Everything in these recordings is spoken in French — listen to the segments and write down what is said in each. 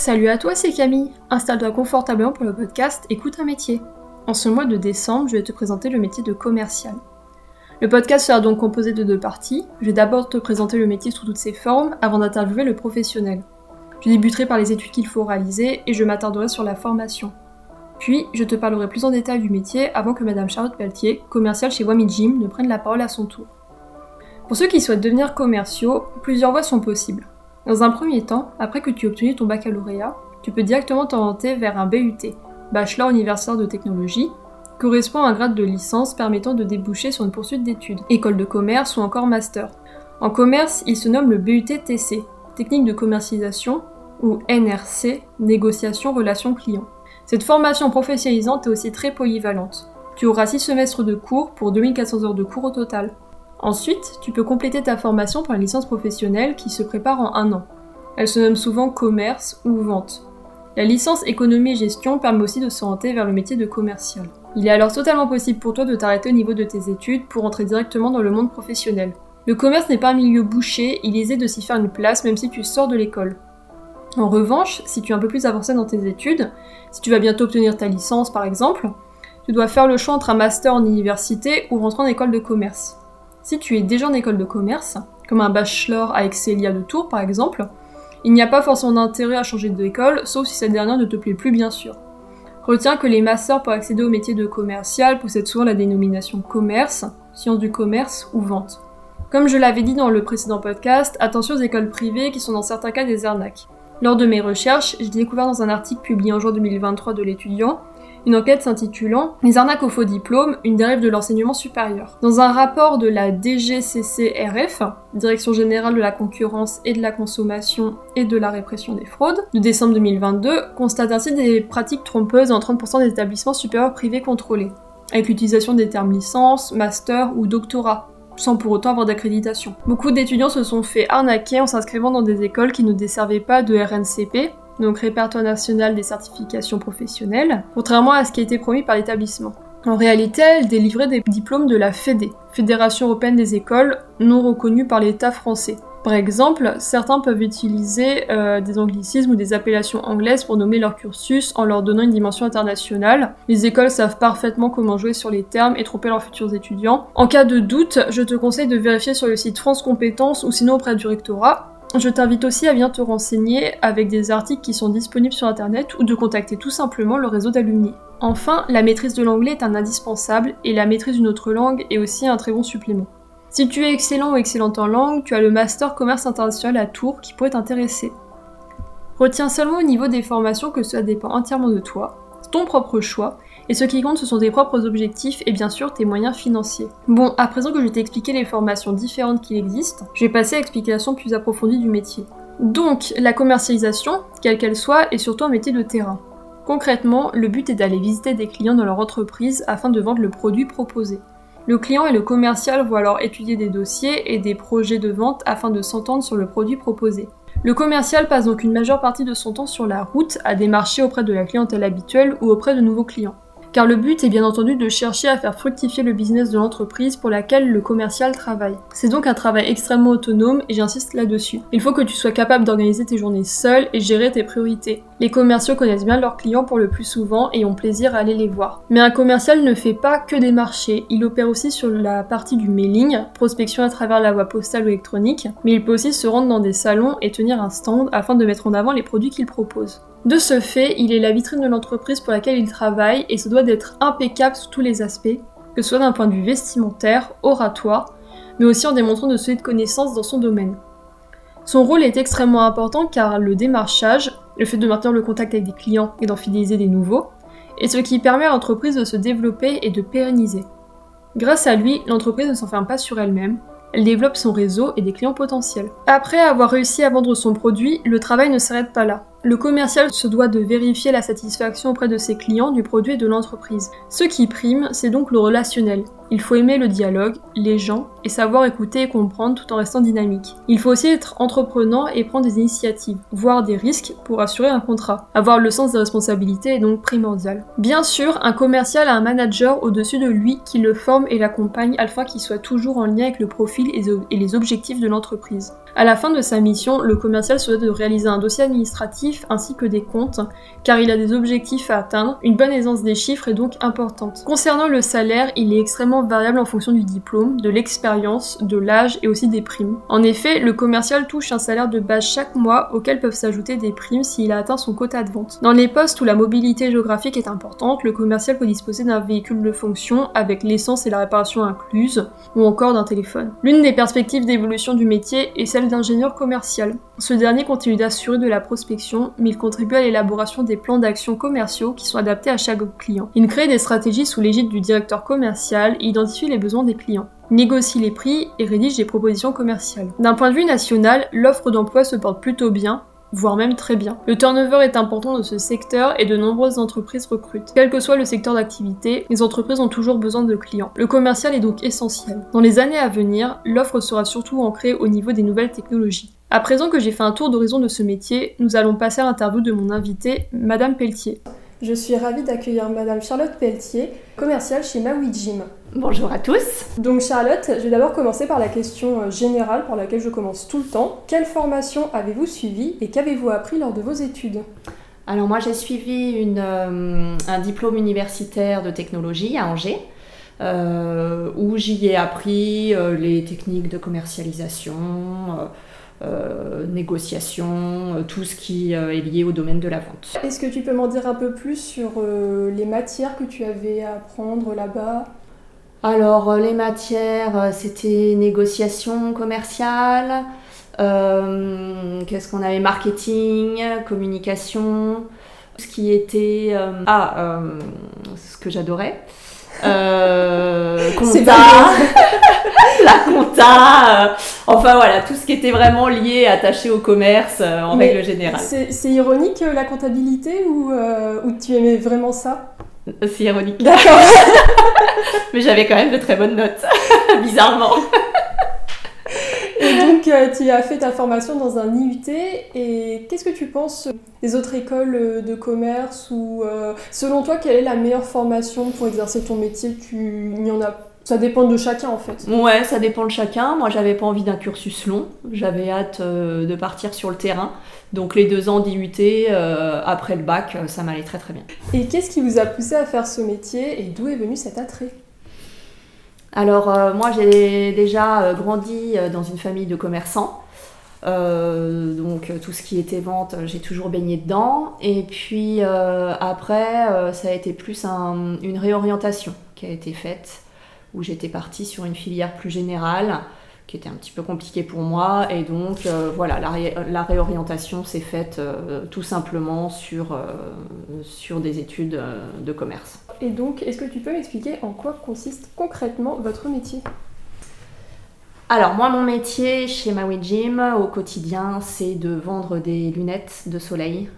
Salut à toi, c'est Camille. Installe-toi confortablement pour le podcast Écoute un métier. En ce mois de décembre, je vais te présenter le métier de commercial. Le podcast sera donc composé de deux parties. Je vais d'abord te présenter le métier sous toutes ses formes avant d'interviewer le professionnel. Je débuterai par les études qu'il faut réaliser et je m'attarderai sur la formation. Puis, je te parlerai plus en détail du métier avant que Madame Charlotte Pelletier, commerciale chez Wami Jim, ne prenne la parole à son tour. Pour ceux qui souhaitent devenir commerciaux, plusieurs voies sont possibles. Dans un premier temps, après que tu aies obtenu ton baccalauréat, tu peux directement t'orienter vers un BUT, Bachelor Universitaire de Technologie, correspond à un grade de licence permettant de déboucher sur une poursuite d'études, école de commerce ou encore master. En commerce, il se nomme le BUT-TC, Technique de commercialisation, ou NRC, Négociation Relation Client. Cette formation professionnalisante est aussi très polyvalente. Tu auras 6 semestres de cours pour 2400 heures de cours au total. Ensuite, tu peux compléter ta formation par une licence professionnelle qui se prépare en un an. Elle se nomme souvent commerce ou vente. La licence économie et gestion permet aussi de s'orienter vers le métier de commercial. Il est alors totalement possible pour toi de t'arrêter au niveau de tes études pour entrer directement dans le monde professionnel. Le commerce n'est pas un milieu bouché, il est aisé de s'y faire une place même si tu sors de l'école. En revanche, si tu es un peu plus avancé dans tes études, si tu vas bientôt obtenir ta licence par exemple, tu dois faire le choix entre un master en université ou rentrer en école de commerce. Si tu es déjà en école de commerce, comme un bachelor à Excelia de Tours par exemple, il n'y a pas forcément d'intérêt à changer d'école, sauf si cette dernière ne te plaît plus bien sûr. Retiens que les masters pour accéder au métier de commercial possèdent souvent la dénomination commerce, sciences du commerce ou vente. Comme je l'avais dit dans le précédent podcast, attention aux écoles privées qui sont dans certains cas des arnaques. Lors de mes recherches, j'ai découvert dans un article publié en juin 2023 de l'étudiant une enquête s'intitulant Les arnaques au faux diplôme, une dérive de l'enseignement supérieur. Dans un rapport de la DGCCRF, Direction générale de la concurrence et de la consommation et de la répression des fraudes, de décembre 2022, constate ainsi des pratiques trompeuses dans 30% des établissements supérieurs privés contrôlés, avec l'utilisation des termes licence, master ou doctorat, sans pour autant avoir d'accréditation. Beaucoup d'étudiants se sont fait arnaquer en s'inscrivant dans des écoles qui ne desservaient pas de RNCP, donc répertoire national des certifications professionnelles, contrairement à ce qui a été promis par l'établissement. En réalité, elle délivrait des diplômes de la FEDE, Fédération européenne des écoles, non reconnue par l'État français. Par exemple, certains peuvent utiliser euh, des anglicismes ou des appellations anglaises pour nommer leur cursus en leur donnant une dimension internationale. Les écoles savent parfaitement comment jouer sur les termes et tromper leurs futurs étudiants. En cas de doute, je te conseille de vérifier sur le site France Compétences ou sinon auprès du rectorat. Je t'invite aussi à bien te renseigner avec des articles qui sont disponibles sur internet ou de contacter tout simplement le réseau d'alumni. Enfin, la maîtrise de l'anglais est un indispensable et la maîtrise d'une autre langue est aussi un très bon supplément. Si tu es excellent ou excellente en langue, tu as le Master Commerce International à Tours qui pourrait t'intéresser. Retiens seulement au niveau des formations que cela dépend entièrement de toi, ton propre choix, et ce qui compte ce sont tes propres objectifs et bien sûr tes moyens financiers. Bon, à présent que je t'ai expliqué les formations différentes qui existent, je vais passer à l'explication plus approfondie du métier. Donc, la commercialisation, quelle qu'elle soit, est surtout un métier de terrain. Concrètement, le but est d'aller visiter des clients dans leur entreprise afin de vendre le produit proposé. Le client et le commercial vont alors étudier des dossiers et des projets de vente afin de s'entendre sur le produit proposé. Le commercial passe donc une majeure partie de son temps sur la route à démarcher auprès de la clientèle habituelle ou auprès de nouveaux clients car le but est bien entendu de chercher à faire fructifier le business de l'entreprise pour laquelle le commercial travaille. C'est donc un travail extrêmement autonome et j'insiste là-dessus. Il faut que tu sois capable d'organiser tes journées seul et gérer tes priorités. Les commerciaux connaissent bien leurs clients pour le plus souvent et ont plaisir à aller les voir. Mais un commercial ne fait pas que des marchés, il opère aussi sur la partie du mailing, prospection à travers la voie postale ou électronique, mais il peut aussi se rendre dans des salons et tenir un stand afin de mettre en avant les produits qu'il propose. De ce fait, il est la vitrine de l'entreprise pour laquelle il travaille et se doit d'être impeccable sous tous les aspects, que ce soit d'un point de vue vestimentaire, oratoire, mais aussi en démontrant de solides connaissances dans son domaine. Son rôle est extrêmement important car le démarchage, le fait de maintenir le contact avec des clients et d'en fidéliser des nouveaux, est ce qui permet à l'entreprise de se développer et de pérenniser. Grâce à lui, l'entreprise ne s'enferme pas sur elle-même, elle développe son réseau et des clients potentiels. Après avoir réussi à vendre son produit, le travail ne s'arrête pas là. Le commercial se doit de vérifier la satisfaction auprès de ses clients du produit et de l'entreprise. Ce qui prime, c'est donc le relationnel. Il faut aimer le dialogue, les gens, et savoir écouter et comprendre tout en restant dynamique. Il faut aussi être entreprenant et prendre des initiatives, voire des risques pour assurer un contrat. Avoir le sens des responsabilités est donc primordial. Bien sûr, un commercial a un manager au-dessus de lui qui le forme et l'accompagne afin qu'il soit toujours en lien avec le profil et les objectifs de l'entreprise. À la fin de sa mission, le commercial se doit de réaliser un dossier administratif ainsi que des comptes, car il a des objectifs à atteindre. Une bonne aisance des chiffres est donc importante. Concernant le salaire, il est extrêmement variable en fonction du diplôme, de l'expérience, de l'âge et aussi des primes. En effet, le commercial touche un salaire de base chaque mois auquel peuvent s'ajouter des primes s'il a atteint son quota de vente. Dans les postes où la mobilité géographique est importante, le commercial peut disposer d'un véhicule de fonction avec l'essence et la réparation incluses, ou encore d'un téléphone. L'une des perspectives d'évolution du métier est celle d'ingénieur commercial. Ce dernier continue d'assurer de la prospection, mais il contribue à l'élaboration des plans d'action commerciaux qui sont adaptés à chaque client. Il crée des stratégies sous l'égide du directeur commercial et identifie les besoins des clients négocie les prix et rédige des propositions commerciales. D'un point de vue national, l'offre d'emploi se porte plutôt bien, voire même très bien. Le turnover est important dans ce secteur et de nombreuses entreprises recrutent. Quel que soit le secteur d'activité, les entreprises ont toujours besoin de clients. Le commercial est donc essentiel. Dans les années à venir, l'offre sera surtout ancrée au niveau des nouvelles technologies. À présent que j'ai fait un tour d'horizon de ce métier, nous allons passer à l'interview de mon invitée, Madame Pelletier. Je suis ravie d'accueillir Madame Charlotte Pelletier, commerciale chez Maui Gym. Bonjour à tous. Donc Charlotte, je vais d'abord commencer par la question euh, générale pour laquelle je commence tout le temps. Quelle formation avez-vous suivie et qu'avez-vous appris lors de vos études? Alors moi j'ai suivi une, euh, un diplôme universitaire de technologie à Angers. Euh, où j'y ai appris les techniques de commercialisation, euh, négociation, euh, tout ce qui euh, est lié au domaine de la vente. Est-ce que tu peux m'en dire un peu plus sur les matières que tu avais à apprendre là-bas? Alors, les matières, c'était négociation commerciale, qu'est-ce qu'on avait Marketing, communication, ce qui était... ah, ce que j'adorais. Euh, compta, la compta, euh, enfin voilà, tout ce qui était vraiment lié, attaché au commerce euh, en règle générale. C'est ironique la comptabilité ou, ou tu aimais vraiment ça? C'est ironique. D'accord. Mais j'avais quand même de très bonnes notes, bizarrement. Et donc, euh, tu as fait ta formation dans un IUT. Et qu'est-ce que tu penses des autres écoles euh, de commerce Ou euh, selon toi, quelle est la meilleure formation pour exercer ton métier? Tu... Il y en a ça dépend de chacun en fait. Ouais, ça dépend de chacun. Moi, j'avais pas envie d'un cursus long. J'avais hâte de partir sur le terrain. Donc les deux ans d'IUT après le bac, ça m'allait très très bien. Et qu'est-ce qui vous a poussé à faire ce métier? Et d'où est venu cet attrait? Alors euh, moi j'ai déjà euh, grandi euh, dans une famille de commerçants. donc tout ce qui était vente, j'ai toujours baigné dedans. Et puis après, ça a été plus une réorientation qui a été faite, où j'étais partie sur une filière plus générale qui était un petit peu compliqué pour moi. Et donc, euh, voilà, la, réorientation s'est faite euh, tout simplement sur, euh, sur des études de commerce. Et donc, est-ce que tu peux m'expliquer en quoi consiste concrètement votre métier? Alors moi mon métier chez Maui Gym au quotidien c'est de vendre des lunettes de soleil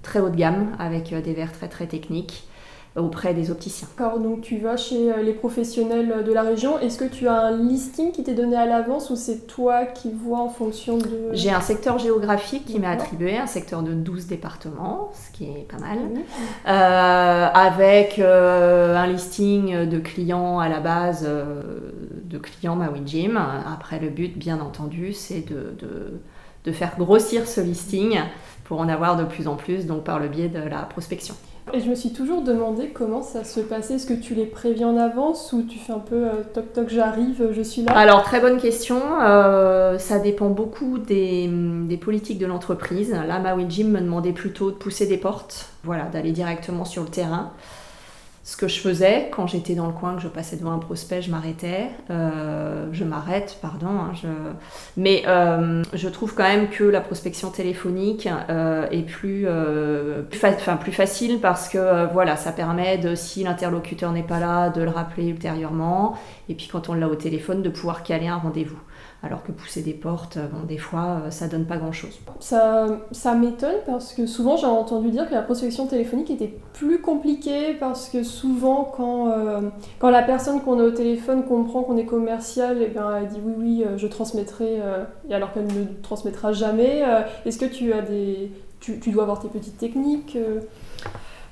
très haut de gamme avec des verres très très techniques auprès des opticiens. D'accord, donc tu vas chez euh, les professionnels de la région. Est-ce que tu as un listing qui t'est donné à l'avance ou c'est toi qui vois en fonction de... J'ai un secteur géographique qui m'est attribué, un secteur de 12 départements, ce qui est pas mal, euh, avec euh, un listing de clients à la base, de clients Maui Gym. Après, le but, bien entendu, c'est de, de, de faire grossir ce listing pour en avoir de plus en plus, donc par le biais de la prospection. Et je me suis toujours demandé comment ça se passait. Est-ce que tu les préviens en avance ou tu fais un peu euh, toc toc, j'arrive, je suis là? Alors, très bonne question. Euh, ça dépend beaucoup des, politiques de l'entreprise. Là, Maui Jim me demandait plutôt de pousser des portes, voilà, d'aller directement sur le terrain ce que je faisais quand j'étais dans le coin, que je passais devant un prospect, je m'arrêtais. Euh, je m'arrête, pardon. Hein, je... Mais euh, je trouve quand même que la prospection téléphonique euh, est plus, plus, enfin, plus, facile parce que voilà, ça permet de, si l'interlocuteur n'est pas là, de le rappeler ultérieurement. Et puis quand on l'a au téléphone, de pouvoir caler un rendez-vous. Alors que pousser des portes, bon, des fois, ça donne pas grand-chose. Ça, ça m'étonne parce que souvent j'ai entendu dire que la prospection téléphonique était plus compliquée parce que souvent quand, quand la personne qu'on a au téléphone comprend qu'on est commercial, et eh bien, elle dit oui, oui, je transmettrai, et alors qu'elle ne transmettra jamais. Est-ce que tu as des... Tu, tu, dois avoir tes petites techniques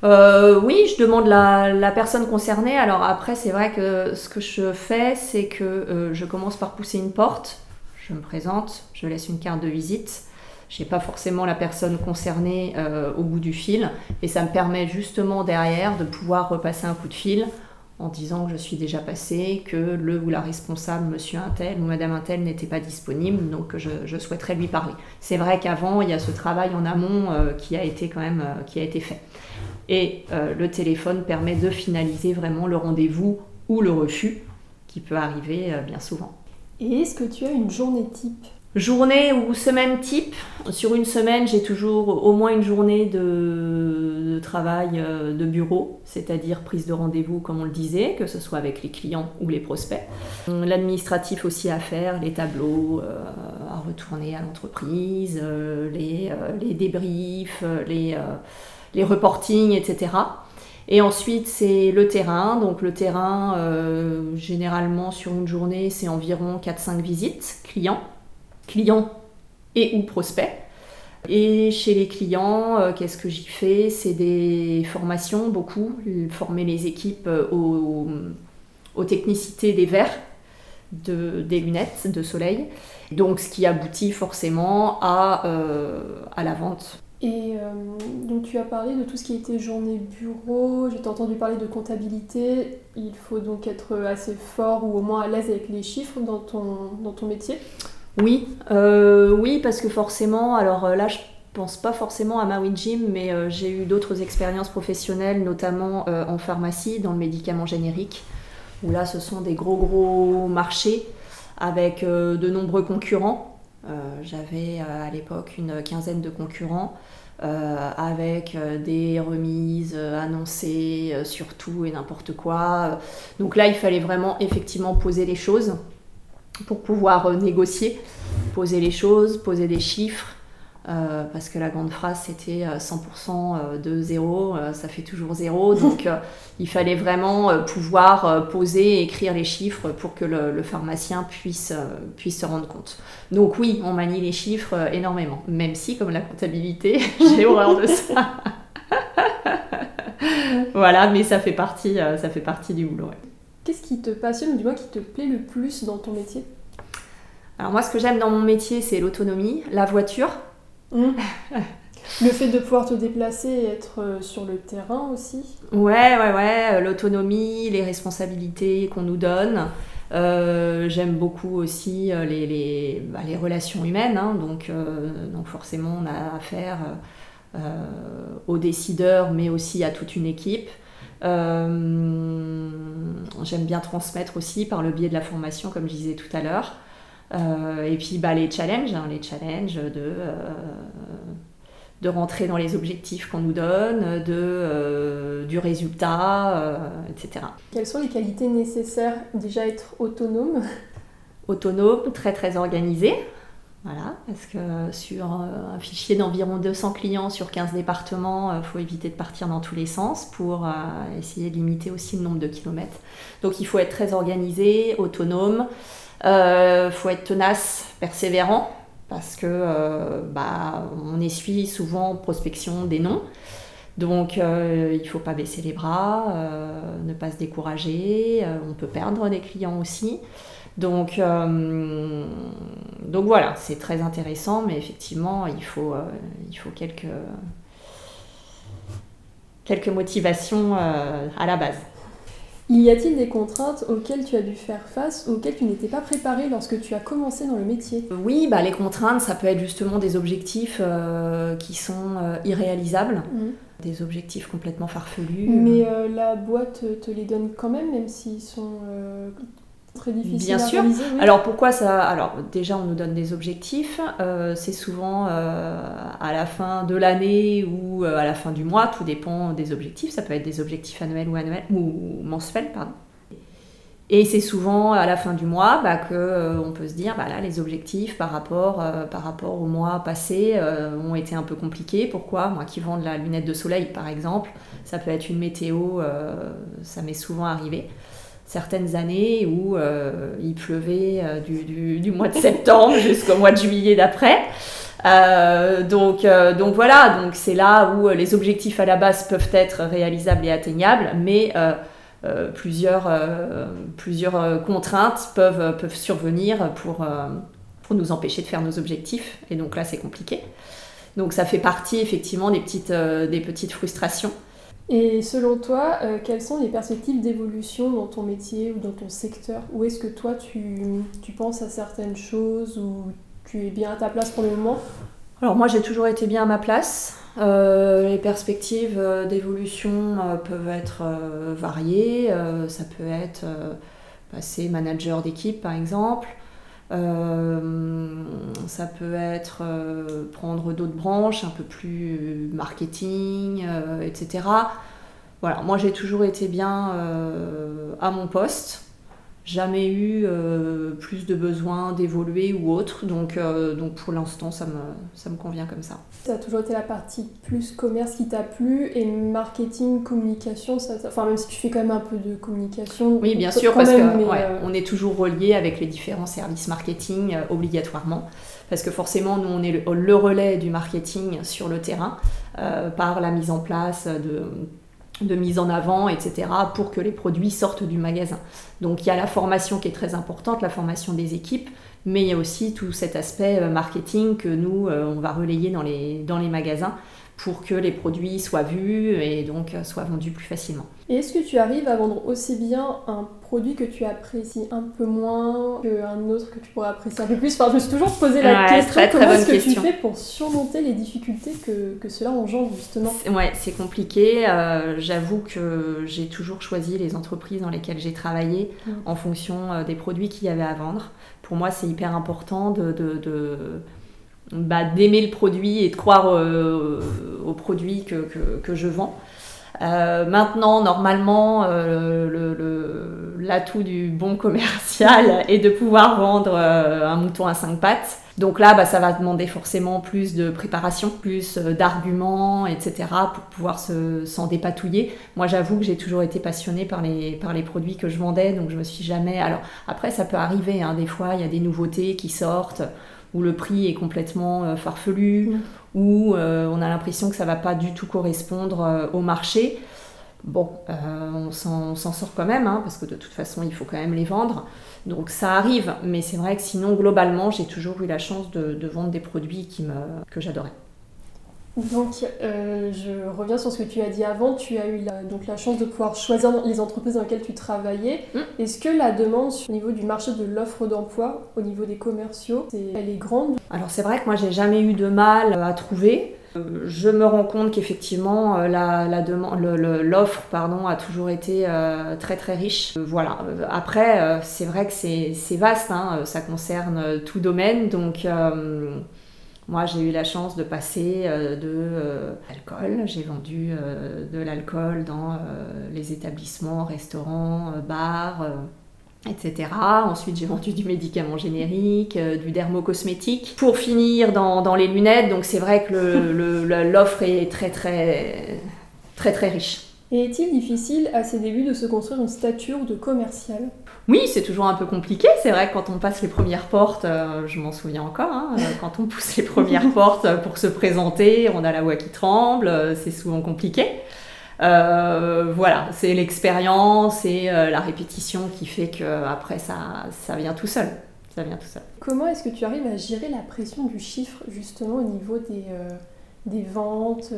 euh, oui, je demande la, personne concernée. Alors après, c'est vrai que ce que je fais, c'est que euh, je commence par pousser une porte, je me présente, je laisse une carte de visite. Je n'ai pas forcément la personne concernée euh, au bout du fil, et ça me permet justement derrière de pouvoir repasser un coup de fil en disant que je suis déjà passée, que le ou la responsable, monsieur Intel ou madame Intel, n'était pas disponible, donc je, je souhaiterais lui parler. C'est vrai qu'avant, il y a ce travail en amont qui a été quand même qui a été fait. Et euh, le téléphone permet de finaliser vraiment le rendez-vous ou le refus qui peut arriver euh, bien souvent. Et est-ce que tu as une journée type? Journée ou semaine type? Sur une semaine, j'ai toujours au moins une journée de, travail euh, de bureau, c'est-à-dire prise de rendez-vous, comme on le disait, que ce soit avec les clients ou les prospects. L'administratif aussi à faire, les tableaux à retourner à l'entreprise, les, les, débriefs, les les reportings, etc. Et ensuite, c'est le terrain. Donc le terrain, euh, généralement sur une journée, c'est environ 4-5 visites clients, clients et ou prospects. Et chez les clients, euh, qu'est-ce que j'y fais? C'est des formations, beaucoup, former les équipes euh, aux, technicités des verres, des lunettes de soleil. Donc ce qui aboutit forcément à la vente et euh, donc tu as parlé de tout ce qui était journée bureau, j'ai entendu parler de comptabilité, il faut donc être assez fort ou au moins à l'aise avec les chiffres dans ton, dans ton métier. Oui, euh, oui parce que forcément, alors euh, là je pense pas forcément à Maui Gym, mais j'ai eu d'autres expériences professionnelles, notamment en pharmacie, dans le médicament générique, où là ce sont des gros gros marchés avec de nombreux concurrents j'avais euh, à l'époque une quinzaine de concurrents. Euh, avec des remises annoncées sur tout et n'importe quoi. Donc là, il fallait vraiment effectivement poser les choses pour pouvoir négocier, poser les choses, poser des chiffres, euh, parce que la grande phrase c'était 100% euh, euh, de zéro, ça fait toujours zéro. Donc il fallait vraiment pouvoir poser et écrire les chiffres pour que le, pharmacien puisse, puisse se rendre compte. Donc oui, on manie les chiffres énormément, même si comme la comptabilité, j'ai horreur de ça. voilà, mais ça fait partie, ça fait partie du boulot. Qu'est-ce qui te passionne ou du moins qui te plaît le plus dans ton métier? Alors moi, ce que j'aime dans mon métier, c'est l'autonomie, la voiture. Mmh. Le fait de pouvoir te déplacer et être euh, sur le terrain aussi Ouais, ouais, ouais. Euh, l'autonomie, les responsabilités qu'on nous donne. Euh, j'aime beaucoup aussi bah, les relations humaines. Hein. donc, donc, forcément, on a affaire aux décideurs, mais aussi à toute une équipe. j'aime bien transmettre aussi par le biais de la formation, comme je disais tout à l'heure. Euh, et puis bah, les challenges, hein, les challenges de, euh, de rentrer dans les objectifs qu'on nous donne, de, euh, du résultat, etc. Quelles sont les qualités nécessaires Déjà être autonome? Autonome, très très organisé. Voilà, parce que sur un fichier d'environ 200 clients sur 15 départements, il faut éviter de partir dans tous les sens pour essayer de limiter aussi le nombre de kilomètres. Donc il faut être très organisé, autonome, il euh, faut être tenace, persévérant, parce que euh, bah, on essuie souvent prospection des noms. Donc euh, il ne faut pas baisser les bras, ne pas se décourager, on peut perdre des clients aussi. Donc, donc voilà, c'est très intéressant, mais effectivement, il faut, il faut quelques, quelques motivations à la base. Y a-t-il des contraintes auxquelles tu as dû faire face, auxquelles tu n'étais pas préparé lorsque tu as commencé dans le métier? Oui, bah, les contraintes, ça peut être justement des objectifs euh, qui sont euh, irréalisables, mmh. des objectifs complètement farfelus. Mais euh, la boîte te les donne quand même, même s'ils sont très difficile Bien sûr. Alors pourquoi ça Alors déjà, on nous donne des objectifs. Euh, c'est souvent euh, à la fin de l'année ou euh, à la fin du mois. Tout dépend des objectifs. Ça peut être des objectifs annuels ou annuels ou mensuels, pardon. Et c'est souvent à la fin du mois bah, qu'on euh, peut se dire, bah, là, les objectifs par rapport, euh, par rapport au mois passé euh, ont été un peu compliqués. Pourquoi? Moi qui vends de la lunette de soleil, par exemple, ça peut être une météo, ça m'est souvent arrivé. Certaines années où il pleuvait du, du, mois de septembre jusqu'au mois de juillet d'après. donc, donc voilà, donc c'est là où les objectifs à la base peuvent être réalisables et atteignables, mais euh, plusieurs, euh, plusieurs euh, contraintes peuvent, peuvent survenir pour, pour nous empêcher de faire nos objectifs. Et donc là, c'est compliqué. Donc ça fait partie effectivement des petites, des petites frustrations. Et selon toi, quelles sont les perspectives d'évolution dans ton métier ou dans ton secteur? Où est-ce que toi, tu, tu, penses à certaines choses ou tu es bien à ta place pour le moment? Alors moi, j'ai toujours été bien à ma place. Euh, les perspectives euh, d'évolution euh, peuvent être variées. ça peut être passer manager d'équipe par exemple. Ça peut être prendre d'autres branches, un peu plus marketing, etc. Voilà, moi j'ai toujours été bien à mon poste jamais eu euh, plus de besoin d'évoluer ou autre. Donc, euh, donc pour l'instant, ça me, ça me convient comme ça. Ça a toujours été la partie plus commerce qui t'a plu et marketing, communication, ça, enfin même si tu fais quand même un peu de communication. Oui, bien sûr, parce qu'on euh, on est toujours relié avec les différents services marketing obligatoirement. Parce que forcément, nous, on est le, le relais du marketing sur le terrain par la mise en place de de mise en avant, etc., pour que les produits sortent du magasin. Donc il y a la formation qui est très importante, la formation des équipes, mais il y a aussi tout cet aspect euh, marketing que nous, euh, on va relayer dans les, dans les magasins pour que les produits soient vus et donc euh, soient vendus plus facilement. Et est-ce que tu arrives à vendre aussi bien un produit que tu apprécies un peu moins qu'un autre que tu pourrais apprécier un peu plus Enfin, je me suis toujours posé la question très, très comment est-ce que tu fais pour surmonter les difficultés que, que cela engendre justement? Ouais, c'est compliqué. Euh, j'avoue que j'ai toujours choisi les entreprises dans lesquelles j'ai travaillé mm. en fonction euh, des produits qu'il y avait à vendre. Pour moi, c'est hyper important de, de bah, d'aimer le produit et de croire euh, au produit que, que, je vends. Euh, maintenant, normalement, euh, l'atout du bon commercial est de pouvoir vendre un mouton à cinq pattes. Donc là, bah, ça va demander forcément plus de préparation, plus d'arguments, etc. pour pouvoir s'en dépatouiller. Moi, j'avoue que j'ai toujours été passionnée par les, par les produits que je vendais, donc je me suis jamais... Alors après, ça peut arriver, hein, des fois, il y a des nouveautés qui sortent où le prix est complètement euh, farfelu, mm. où euh, on a l'impression que ça va pas du tout correspondre euh, au marché. Bon, on s'en sort quand même, hein, parce que de toute façon, il faut quand même les vendre. Donc ça arrive, mais c'est vrai que sinon, globalement, j'ai toujours eu la chance de, de vendre des produits qui me, que j'adorais. Donc, euh, je reviens sur ce que tu as dit avant. Tu as eu la, donc la chance de pouvoir choisir les entreprises dans lesquelles tu travaillais. Mm. Est-ce que la demande au niveau du marché de l'offre d'emploi, au niveau des commerciaux, elle est grande? Alors, c'est vrai que moi, j'ai jamais eu de mal à trouver. Euh, je me rends compte qu'effectivement, euh, la, l'offre pardon, a toujours été très très riche. voilà. Après, c'est vrai que c'est, vaste, hein. ça concerne tout domaine. Donc, moi, j'ai eu la chance de passer euh, de euh, l'alcool. J'ai vendu euh, de l'alcool dans les établissements, restaurants, bars, etc. Ensuite, j'ai vendu du médicament générique, du dermocosmétique. Pour finir, dans, dans les lunettes. Donc, c'est vrai que l'offre est très, très, très, très riche. Et est-il difficile à ses débuts de se construire une stature de commercial? Oui, c'est toujours un peu compliqué. C'est vrai que quand on passe les premières portes, euh, je m'en souviens encore, hein, euh, quand on pousse les premières portes pour se présenter, on a la voix qui tremble, euh, c'est souvent compliqué. voilà, c'est l'expérience et la répétition qui fait que après ça, ça vient tout seul. Ça vient tout seul. Comment est-ce que tu arrives à gérer la pression du chiffre justement au niveau des, des ventes?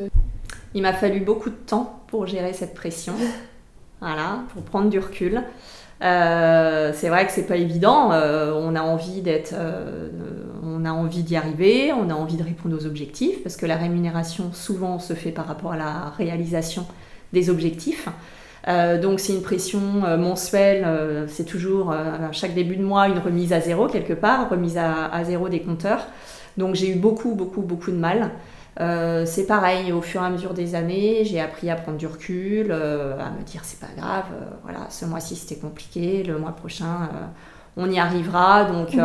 Il m'a fallu beaucoup de temps pour gérer cette pression, voilà, pour prendre du recul. Euh, c'est vrai que c'est pas évident. Euh, on a envie d'être, euh, on a envie d'y arriver, on a envie de répondre aux objectifs parce que la rémunération souvent se fait par rapport à la réalisation des objectifs. donc c'est une pression mensuelle, c'est toujours à chaque début de mois une remise à zéro quelque part, remise à, à zéro des compteurs. Donc j'ai eu beaucoup beaucoup beaucoup de mal. Euh, c'est pareil, au fur et à mesure des années, j'ai appris à prendre du recul, euh, à me dire c'est pas grave, euh, voilà, ce mois-ci c'était compliqué, le mois prochain on y arrivera. Donc,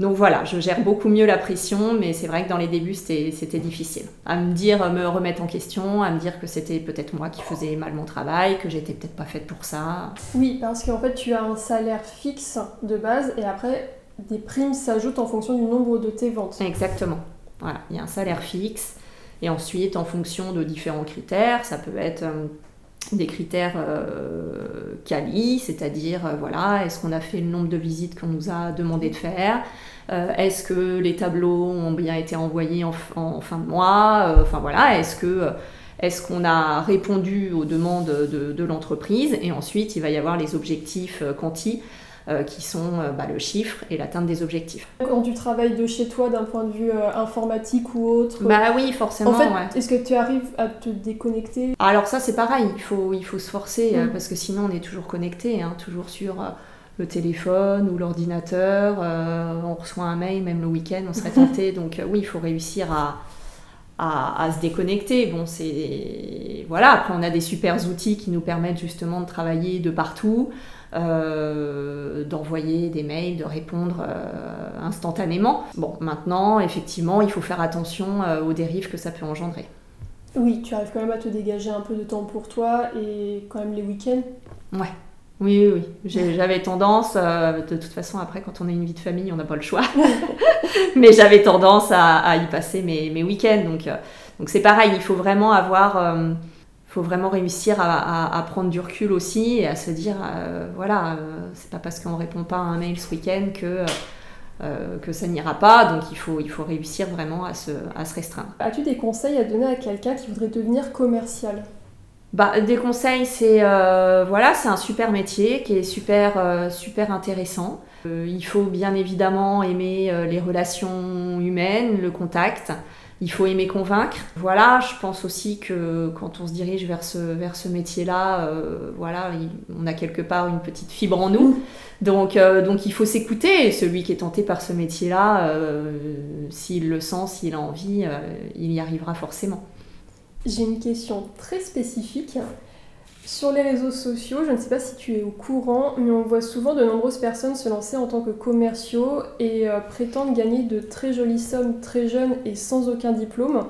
donc voilà, je gère beaucoup mieux la pression, mais c'est vrai que dans les débuts c'était difficile. À me dire, me remettre en question, à me dire que c'était peut-être moi qui faisais mal mon travail, que j'étais peut-être pas faite pour ça. Oui, parce qu'en fait tu as un salaire fixe de base et après des primes s'ajoutent en fonction du nombre de tes ventes. Exactement. Il y a un salaire fixe. Et ensuite, en fonction de différents critères, ça peut être euh, des critères euh, quali, c'est-à-dire, euh, voilà, est-ce qu'on a fait le nombre de visites qu'on nous a demandé de faire? Est-ce que les tableaux ont bien été envoyés en, fin de mois? Enfin voilà, est-ce est-ce qu'on a répondu aux demandes de, l'entreprise? Et ensuite, il va y avoir les objectifs quanti qui sont euh, bah, le chiffre et l'atteinte des objectifs. Quand tu travailles de chez toi d'un point de vue euh, informatique ou autre Bah oui, forcément. En fait, est-ce que tu arrives à te déconnecter? Alors ça, c'est pareil, il faut, il faut se forcer mm. parce que sinon on est toujours connecté, hein, toujours sur le téléphone ou l'ordinateur, on reçoit un mail, même le week-end, on serait tenté. Donc oui, il faut réussir à, à, se déconnecter. Bon, c'est voilà. Après, on a des super outils qui nous permettent justement de travailler de partout. Euh, d'envoyer des mails, de répondre euh, instantanément. Bon, maintenant, effectivement, il faut faire attention euh, aux dérives que ça peut engendrer. Oui, tu arrives quand même à te dégager un peu de temps pour toi et quand même les week-ends Ouais. Oui, oui, oui. J'avais tendance, de toute façon, après, quand on a une vie de famille, on n'a pas le choix. Mais j'avais tendance à, y passer mes, mes week-ends. Donc, donc c'est pareil, il faut vraiment avoir faut vraiment réussir à, prendre du recul aussi et à se dire euh, voilà, euh, c'est pas parce qu'on répond pas à un mail ce week-end que, euh, que ça n'ira pas, donc il faut, il faut réussir vraiment à se, à se restreindre. As-tu des conseils à donner à quelqu'un qui voudrait devenir commercial? Bah, des conseils, c'est voilà, c'est un super métier qui est super, super intéressant. il faut bien évidemment aimer les relations humaines, le contact il faut aimer convaincre. Voilà, je pense aussi que quand on se dirige vers ce, vers ce métier-là, euh, voilà, on a quelque part une petite fibre en nous. Donc, euh, donc il faut s'écouter. Celui qui est tenté par ce métier-là, euh, s'il le sent, s'il a envie, il y arrivera forcément. J'ai une question très spécifique. Sur les réseaux sociaux, je ne sais pas si tu es au courant, mais on voit souvent de nombreuses personnes se lancer en tant que commerciaux et euh, prétendent gagner de très jolies sommes très jeunes et sans aucun diplôme.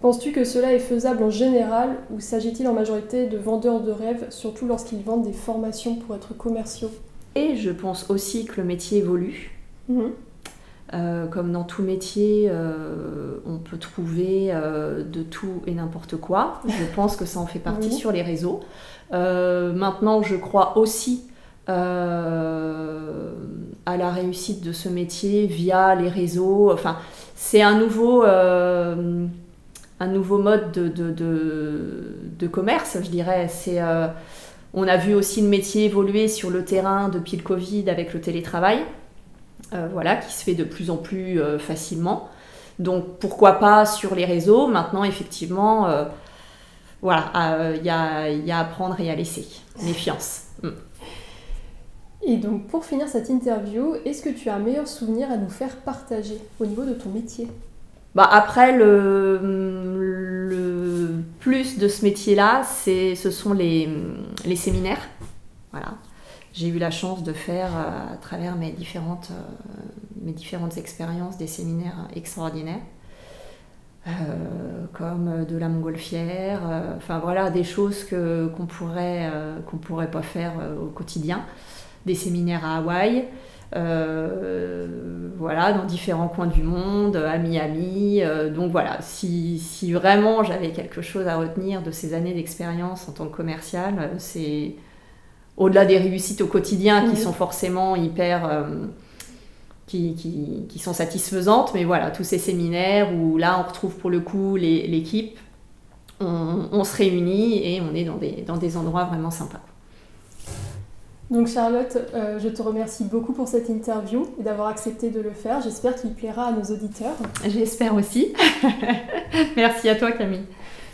Penses-tu que cela est faisable en général ou s'agit-il en majorité de vendeurs de rêves, surtout lorsqu'ils vendent des formations pour être commerciaux? Et je pense aussi que le métier évolue. Mhm. Euh, comme dans tout métier, euh, on peut trouver euh, de tout et n'importe quoi. Je pense que ça en fait partie sur les réseaux. maintenant, je crois aussi à la réussite de ce métier via les réseaux. Enfin, c'est un nouveau, un nouveau mode de, de, de, commerce, je dirais. C'est, on a vu aussi le métier évoluer sur le terrain depuis le Covid avec le télétravail. Euh, voilà, qui se fait de plus en plus euh, facilement. Donc pourquoi pas sur les réseaux Maintenant, effectivement, euh, voilà, il y a, y, a, à prendre et à laisser. Méfiance. Mm. Et donc pour finir cette interview, est-ce que tu as un meilleur souvenir à nous faire partager au niveau de ton métier? Bah après, le, le plus de ce métier-là, ce sont les, les séminaires. Voilà j'ai eu la chance de faire euh, à travers mes différentes, euh, mes différentes expériences des séminaires extraordinaires. Euh, comme de la montgolfière, enfin voilà, des choses qu'on pourrait, pourrait pas faire au quotidien, des séminaires à Hawaï, voilà, dans différents coins du monde, à Miami. donc voilà, si, si, vraiment j'avais quelque chose à retenir de ces années d'expérience en tant que commercial, c'est au-delà des réussites au quotidien qui sont forcément hyper. Euh, qui, qui, sont satisfaisantes, mais voilà, tous ces séminaires où là on retrouve pour le coup l'équipe, on, se réunit et on est dans des, dans des endroits vraiment sympas. Donc Charlotte, euh, je te remercie beaucoup pour cette interview et d'avoir accepté de le faire. J'espère qu'il plaira à nos auditeurs. J'espère aussi. Merci à toi Camille.